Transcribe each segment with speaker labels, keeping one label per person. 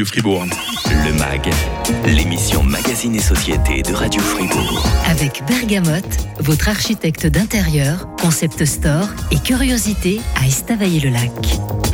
Speaker 1: de Fribourg.
Speaker 2: Le MAG, l'émission Magazine et Société de Radio Fribourg.
Speaker 3: Avec Bergamote, votre architecte d'intérieur, concept store et curiosité à Estavayer-le-Lac.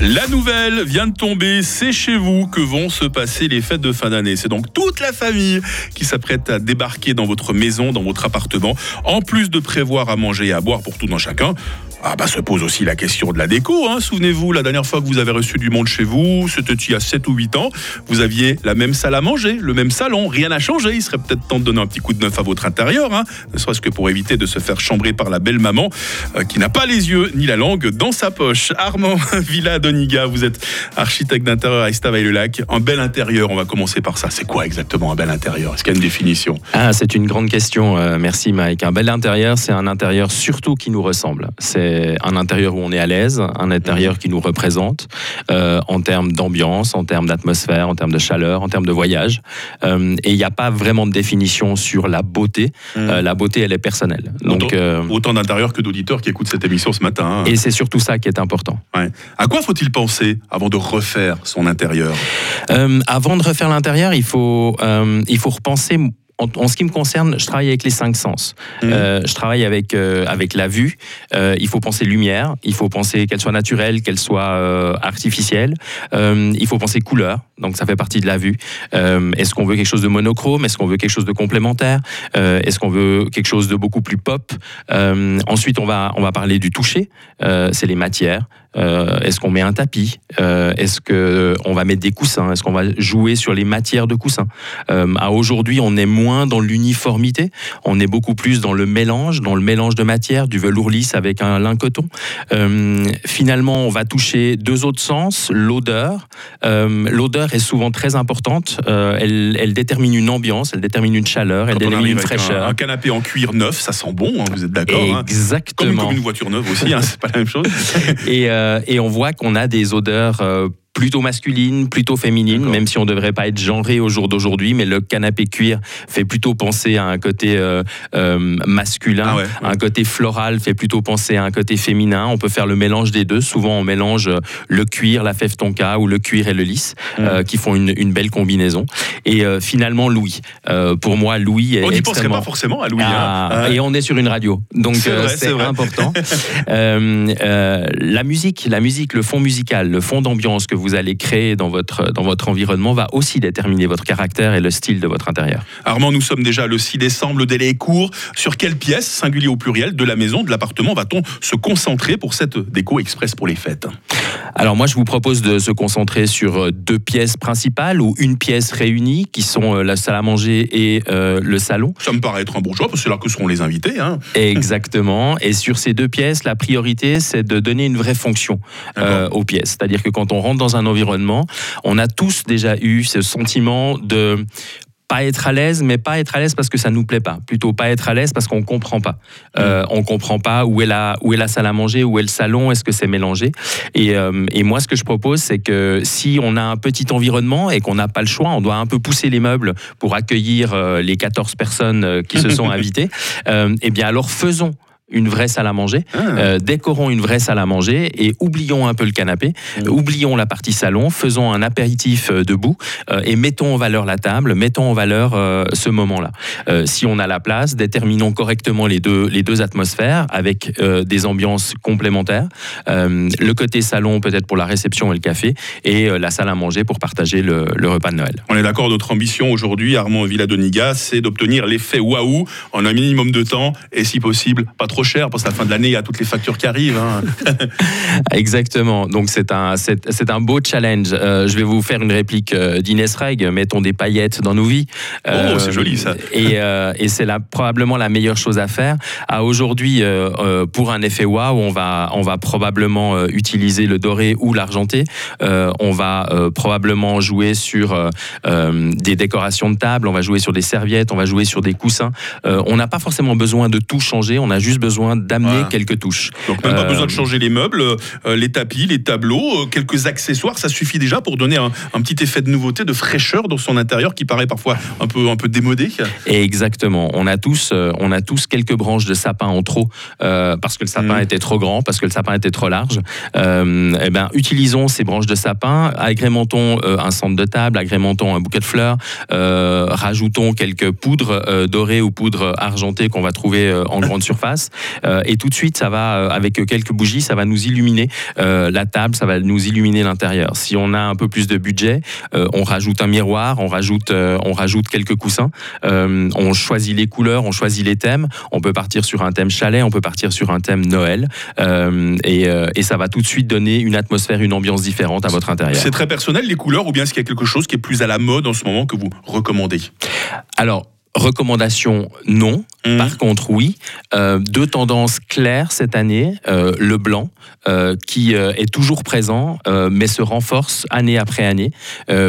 Speaker 1: La nouvelle vient de tomber, c'est chez vous que vont se passer les fêtes de fin d'année. C'est donc toute la famille qui s'apprête à débarquer dans votre maison, dans votre appartement. En plus de prévoir à manger et à boire pour tout un chacun, ah bah se pose aussi la question de la déco. Hein. Souvenez-vous, la dernière fois que vous avez reçu du monde chez vous, c'était il y a 7 ou 8 ans, vous aviez la même salle à manger, le même salon, rien n'a changé. Il serait peut-être temps de donner un petit coup de neuf à votre intérieur, hein. ne serait-ce que pour éviter de se faire chambrer par la belle maman euh, qui n'a pas les yeux ni la langue dans sa poche. Armand Villa Doniga, vous êtes architecte d'intérieur à Estavayer-le-Lac. Un bel intérieur, on va commencer par ça. C'est quoi exactement un bel intérieur? Est-ce qu'il y a une définition?
Speaker 4: Ah, c'est une grande question. Euh, merci Mike. Un bel intérieur, c'est un intérieur surtout qui nous ressemble. C'est un intérieur où on est à l'aise, un intérieur mhm. qui nous représente euh, en termes d'ambiance, en termes d'atmosphère, en termes de chaleur, en termes de voyage. Euh, et il n'y a pas vraiment de définition sur la beauté. Mhm. Euh, la beauté, elle est personnelle.
Speaker 1: Donc, autant, d'intérieurs que d'auditeurs qui écoutent cette émission ce matin. Hein.
Speaker 4: Et c'est surtout ça qui est important.
Speaker 1: À quoi faut-il penser avant de refaire son intérieur?
Speaker 4: Avant de refaire l'intérieur, il faut, il faut repenser en, ce qui me concerne, je travaille avec les cinq sens. Mmh. Euh, je travaille avec, euh, avec la vue. Euh, il faut penser lumière. Il faut penser qu'elle soit naturelle, qu'elle soit artificielle. il faut penser couleur. Donc ça fait partie de la vue. Est-ce qu'on veut quelque chose de monochrome? Est-ce qu'on veut quelque chose de complémentaire? Est-ce qu'on veut quelque chose de beaucoup plus pop? Ensuite, on va, on va parler du toucher. C'est les matières. Est-ce qu'on met un tapis? Est-ce qu'on va mettre des coussins? Est-ce qu'on va jouer sur les matières de coussins? À aujourd'hui, on est moins dans l'uniformité, on est beaucoup plus dans le mélange, dans le mélange de matières, du velours lisse avec un lin coton. Euh, finalement, on va toucher deux autres sens, l'odeur. Euh, l'odeur est souvent très importante, euh, elle, détermine une ambiance, elle détermine une chaleur, elle détermine une fraîcheur.
Speaker 1: Un, canapé en cuir neuf, ça sent bon, hein, vous êtes d'accord
Speaker 4: hein? Exactement.
Speaker 1: comme, une voiture neuve aussi, hein, c'est pas la même chose.
Speaker 4: et, et on voit qu'on a des odeurs plutôt masculine, plutôt féminine, même si on ne devrait pas être genré au jour d'aujourd'hui, mais le canapé cuir fait plutôt penser à un côté euh, euh, masculin, ah un côté floral fait plutôt penser à un côté féminin. On peut faire le mélange des deux. Souvent, on mélange le cuir, la fève tonka ou le cuir et le lisse, euh, qui font une, belle combinaison. Et finalement, Louis. pour moi, Louis est
Speaker 1: On
Speaker 4: n'y
Speaker 1: penserait pas forcément à Louis. Hein.
Speaker 4: Ah, et on est sur une radio, donc c'est important. la musique, la musique, le fond musical, le fond d'ambiance que vous vous allez créer dans votre, dans votre environnement va aussi déterminer votre caractère et le style de votre intérieur.
Speaker 1: Armand, nous sommes déjà le 6 décembre, le délai est court. Sur quelle pièce, singulier au pluriel, de la maison, de l'appartement, va-t-on se concentrer pour cette déco express pour les fêtes?
Speaker 4: Alors moi, je vous propose de se concentrer sur euh, deux pièces principales ou une pièce réunie, qui sont euh, la salle à manger et euh, le salon.
Speaker 1: Ça me paraît être un bon choix, parce que c'est là que seront les invités. Hein.
Speaker 4: Exactement. Et sur ces deux pièces, la priorité, c'est de donner une vraie fonction aux pièces. C'est-à-dire que quand on rentre dans un environnement. On a tous déjà eu ce sentiment de pas être à l'aise, mais pas être à l'aise parce que ça nous plaît pas. Plutôt pas être à l'aise parce qu'on comprend pas. On euh, on comprend pas où est la où est la salle à manger, où est le salon, est-ce que c'est mélangé? Et, euh, et, moi, ce que je propose, c'est que si on a un petit environnement et qu'on n'a pas le choix, on doit un peu pousser les meubles pour accueillir euh, les 14 personnes qui se sont invitées. eh bien, alors faisons une vraie salle à manger, ah. euh, décorons une vraie salle à manger et oublions un peu le canapé, mm. oublions la partie salon, faisons un apéritif euh, debout euh, et mettons en valeur la table, mettons en valeur ce moment-là. si on a la place, déterminons correctement les deux, les deux atmosphères avec des ambiances complémentaires. le côté salon peut-être pour la réception et le café et la salle à manger pour partager le, repas de Noël.
Speaker 1: On est d'accord, notre ambition aujourd'hui, Armand Villadoniga, c'est d'obtenir l'effet waouh en un minimum de temps et si possible pas trop trop cher parce que la fin de l'année, il y a toutes les factures qui arrivent. Hein.
Speaker 4: Exactement. Donc c'est un, c'est, un beau challenge. Euh, je vais vous faire une réplique euh, d'Inès Reg. Mettons des paillettes dans nos vies.
Speaker 1: oh, c'est joli ça.
Speaker 4: Euh, et, et c'est là, probablement la meilleure chose à faire. À aujourd'hui, pour un effet waouh, on va, on va probablement utiliser le doré ou l'argenté. on va probablement jouer sur des décorations de table. On va jouer sur des serviettes. On va jouer sur des coussins. on n'a pas forcément besoin de tout changer. On a juste besoin d'amener quelques touches.
Speaker 1: Donc même pas besoin de changer les meubles, les tapis, les tableaux, quelques accessoires, ça suffit déjà pour donner un, un, petit effet de nouveauté, de fraîcheur dans son intérieur qui paraît parfois un peu, un peu démodé.
Speaker 4: exactement. On a tous, on a tous quelques branches de sapin en trop parce que le sapin mm. était trop grand, parce que le sapin était trop large. eh ben, utilisons ces branches de sapin, agrémentons un centre de table, agrémentons un bouquet de fleurs, rajoutons quelques poudres dorées ou poudres argentées qu'on va trouver en grande surface. Et tout de suite, ça va, avec quelques bougies, ça va nous illuminer la table, ça va nous illuminer l'intérieur. Si on a un peu plus de budget, on rajoute un miroir, on rajoute, on rajoute quelques coussins, on choisit les couleurs, on choisit les thèmes. On peut partir sur un thème chalet, on peut partir sur un thème Noël, et, et ça va tout de suite donner une atmosphère, une ambiance différente à votre intérieur.
Speaker 1: C'est très personnel les couleurs, ou bien est-ce qu'il y a quelque chose qui est plus à la mode en ce moment que vous recommandez?
Speaker 4: Alors, recommandation, non. Mmh. Par contre, oui, euh, deux tendances claires cette année. Euh, le blanc, euh, qui est toujours présent, mais se renforce année après année.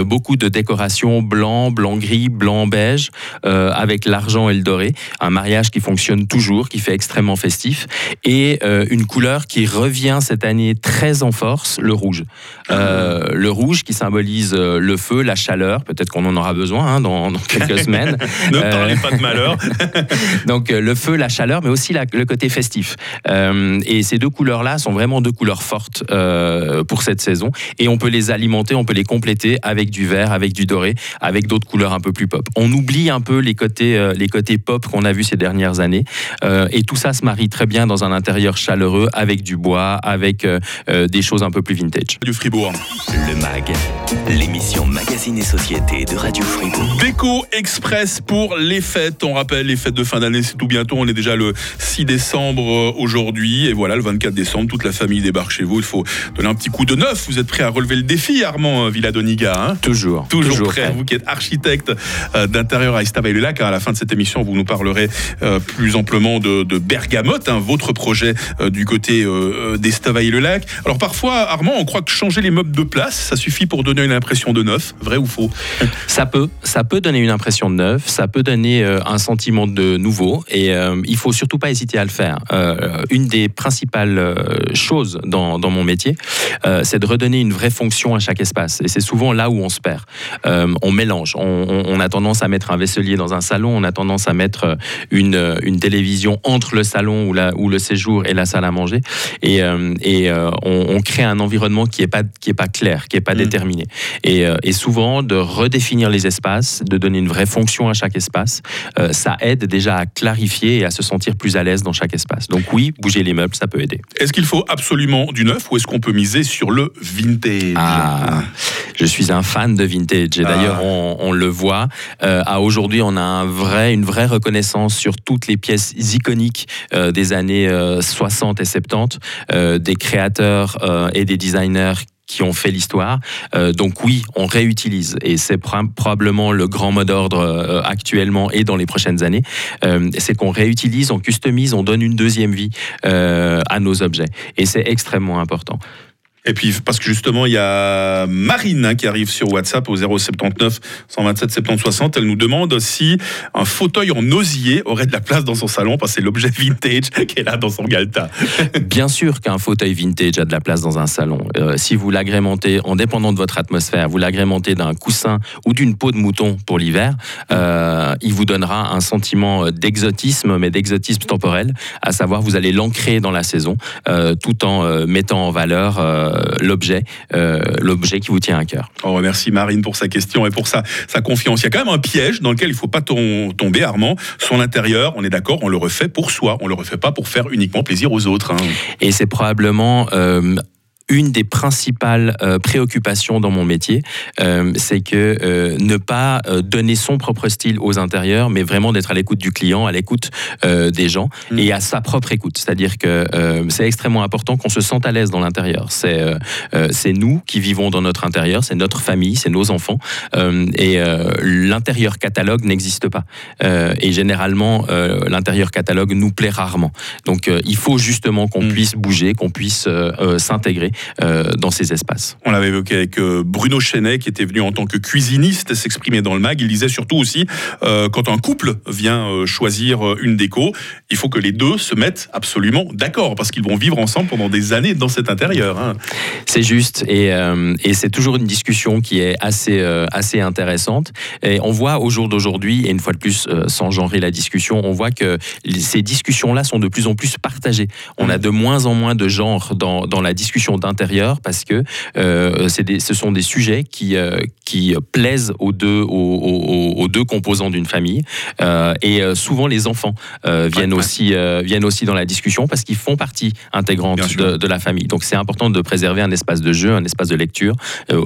Speaker 4: beaucoup de décorations blanc, blanc-gris, blanc-beige, avec l'argent et le doré. Un mariage qui fonctionne toujours, qui fait extrêmement festif. Et une couleur qui revient cette année très en force, le rouge. le rouge qui symbolise le feu, la chaleur. Peut-être qu'on en aura besoin hein, dans, dans, quelques semaines.
Speaker 1: Ne parlez pas de malheur.
Speaker 4: Donc euh, le feu, la chaleur, mais aussi le côté festif. Euh, et ces deux couleurs-là sont vraiment deux couleurs fortes euh, pour cette saison. Et on peut les alimenter, on peut les compléter avec du vert, avec du doré, avec d'autres couleurs un peu plus pop. On oublie un peu les côtés, les côtés pop qu'on a vus ces dernières années. et tout ça se marie très bien dans un intérieur chaleureux, avec du bois, avec des choses un peu plus vintage.
Speaker 1: Du Fribourg.
Speaker 2: Le MAG, l'émission Magazine et Société de Radio Fribourg.
Speaker 1: Déco Express pour les fêtes. On rappelle les fêtes de fin d'année c'est tout bientôt. On est déjà le 6 décembre euh, aujourd'hui. Et voilà, le 24 décembre, toute la famille débarque chez vous. Il faut donner un petit coup de neuf. Vous êtes prêt à relever le défi, Armand euh, Villadoniga
Speaker 4: hein? Toujours,
Speaker 1: toujours. prêt. Vous qui êtes architecte euh, d'intérieur à Estavayer-le-Lac. À la fin de cette émission, vous nous parlerez plus amplement de, Bergamote, hein, votre projet du côté d'Estavayer-le-Lac. Alors parfois, Armand, on croit que changer les meubles de place, ça suffit pour donner une impression de neuf. Vrai ou faux?
Speaker 4: Ça peut. Ça peut donner une impression de neuf. Ça peut donner un sentiment de nouveau et euh, il faut surtout pas hésiter à le faire. Euh, une des principales euh, choses dans, dans mon métier, c'est de redonner une vraie fonction à chaque espace. Et c'est souvent là où on se perd. on mélange. On, on, a tendance à mettre un vaisselier dans un salon, on a tendance à mettre une, une télévision entre le salon ou, la, ou le séjour et la salle à manger. Et, et on, on, crée un environnement qui n'est pas, qui est pas clair, qui n'est pas mmh. déterminé. Et, et, souvent, de redéfinir les espaces, de donner une vraie fonction à chaque espace, ça aide déjà à clarifier et à se sentir plus à l'aise dans chaque espace. Donc oui, bouger les meubles, ça peut aider.
Speaker 1: Est-ce qu'il faut absolument du neuf ou est-ce qu'on peut miser sur le vintage?
Speaker 4: Ah, Je suis un fan de vintage et d'ailleurs ah. on, le voit. Euh, à aujourd'hui, on a un vrai, une vraie reconnaissance sur toutes les pièces iconiques euh, des années 60 euh, et 70, des créateurs et des designers qui ont fait l'histoire. Euh, donc oui, on réutilise et c'est probablement le grand mot d'ordre euh, actuellement et dans les prochaines années. Euh, c'est qu'on réutilise, on customise, on donne une deuxième vie à nos objets et c'est extrêmement important.
Speaker 1: Et puis, parce que justement, il y a Marine hein, qui arrive sur WhatsApp au 079 127 70 60. Elle nous demande si un fauteuil en osier aurait de la place dans son salon, parce que c'est l'objet vintage est là dans son galta.
Speaker 4: Bien sûr qu'un fauteuil vintage a de la place dans un salon. Euh, si vous l'agrémentez, en dépendant de votre atmosphère, vous l'agrémentez d'un coussin ou d'une peau de mouton pour l'hiver, euh, il vous donnera un sentiment d'exotisme, mais d'exotisme temporel, à savoir vous allez l'ancrer dans la saison, euh, tout en mettant en valeur l'objet, euh, l'objet qui vous tient à cœur.
Speaker 1: On remercie Marine pour sa question et pour sa, sa confiance. Il y a quand même un piège dans lequel il ne faut pas tomber, Armand. Son intérieur, on est d'accord, on le refait pour soi, on ne le refait pas pour faire uniquement plaisir aux autres. Hein.
Speaker 4: Et c'est probablement euh, une des principales euh, préoccupations dans mon métier, euh, c'est que euh, ne pas donner son propre style aux intérieurs, mais vraiment d'être à l'écoute du client, à l'écoute des gens mm. et à sa propre écoute. C'est-à-dire que c'est extrêmement important qu'on se sente à l'aise dans l'intérieur. C'est c'est nous qui vivons dans notre intérieur, c'est notre famille, c'est nos enfants et l'intérieur catalogue n'existe pas. et généralement, l'intérieur catalogue nous plaît rarement. Donc il faut justement qu'on mm. puisse bouger, qu'on puisse s'intégrer dans ces espaces.
Speaker 1: On l'avait évoqué avec Bruno Chenet qui était venu en tant que cuisiniste s'exprimer dans le mag. Il disait surtout aussi quand un couple vient choisir une déco, il faut que les deux se mettent absolument d'accord parce qu'ils vont vivre ensemble pendant des années dans cet intérieur. Hein.
Speaker 4: C'est juste et, et c'est toujours une discussion qui est assez, assez intéressante. Et on voit au jour d'aujourd'hui, et une fois de plus, sans genrer la discussion, on voit que ces discussions-là sont de plus en plus partagées. On a mm. de moins en moins de genre dans, dans la discussion d'intérieur parce que euh, des, ce sont des sujets qui, euh, qui plaisent aux deux, aux, aux, deux composants d'une famille. Euh, et euh, souvent, les enfants viennent, aussi, viennent aussi dans la discussion parce qu'ils font partie intégrante de, de, la famille. Donc, c'est important de préserver un espace de jeu, un espace de lecture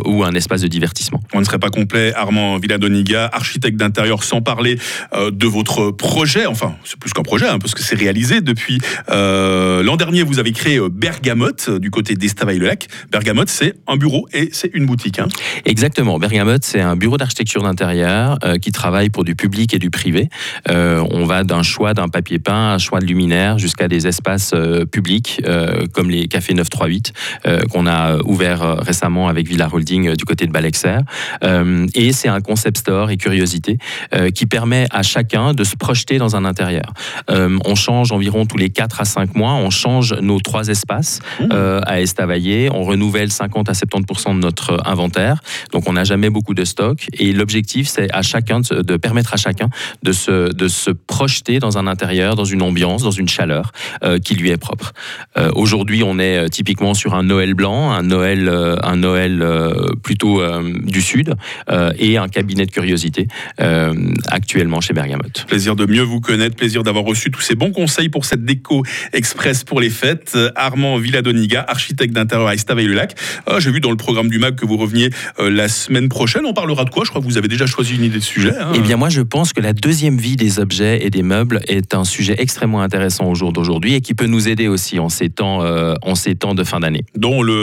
Speaker 4: ou un espace de divertissement.
Speaker 1: On ne serait pas complet, Armand Villadoniga, architecte d'intérieur, sans parler de votre projet. Enfin, c'est plus qu'un projet, hein, parce que c'est réalisé depuis l'an dernier. Vous avez créé Bergamote du côté d'Estavayer-le-Lac. Bergamote, c'est un bureau et c'est une boutique. Hein.
Speaker 4: Exactement. Bergamote, c'est un bureau d'architecture d'intérieur euh, qui travaille pour du public et du privé. Euh, on va d'un choix d'un papier peint, un choix de luminaire, jusqu'à des espaces euh, publics comme les cafés 938 qu'on a ouvert récemment avec Villa Holding du côté de Balexer. et c'est un concept store et curiosité qui permet à chacun de se projeter dans un intérieur. on change environ tous les 4 à 5 mois, on change nos trois espaces mmh. à Estavayer, on renouvelle 50 à 70% de notre inventaire. Donc on n'a jamais beaucoup de stock et l'objectif c'est à chacun de, permettre à chacun de se, de se projeter dans un intérieur, dans une ambiance, dans une chaleur euh, qui lui est propre. Euh, aujourd'hui, on est euh, typiquement sur un Noël blanc, un Noël, un Noël plutôt du sud et un cabinet de curiosité actuellement chez Bergamote.
Speaker 1: Plaisir de mieux vous connaître, plaisir d'avoir reçu tous ces bons conseils pour cette déco express pour les fêtes. Armand Villadoniga, architecte d'intérieur à Estavayer-le-Lac. J'ai vu dans le programme du MAG que vous reveniez la semaine prochaine. On parlera de quoi? Je crois que vous avez déjà choisi une idée de sujet.
Speaker 4: Hein. Eh bien, moi, je pense que la deuxième vie des objets et des meubles est un sujet extrêmement intéressant au jour d'aujourd'hui et qui peut nous aider aussi en ces temps, euh, en ces temps de fin d'année.
Speaker 1: Dont le